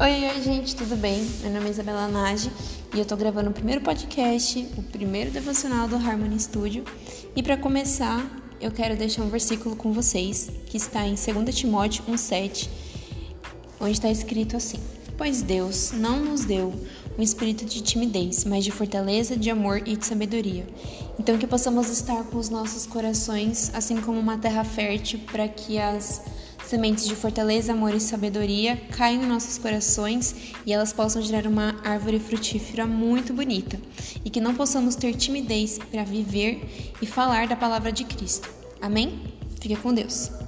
Oi, oi, gente, tudo bem? Meu nome é Isabela Nage e eu tô gravando o primeiro podcast, o primeiro devocional do Harmony Studio. E para começar, eu quero deixar um versículo com vocês, que está em 2 Timóteo 1,7, onde está escrito assim: Pois Deus não nos deu um espírito de timidez, mas de fortaleza, de amor e de sabedoria. Então, que possamos estar com os nossos corações, assim como uma terra fértil, para que as sementes de fortaleza, amor e sabedoria caem em nossos corações e elas possam gerar uma árvore frutífera muito bonita e que não possamos ter timidez para viver e falar da palavra de Cristo. Amém? Fique com Deus.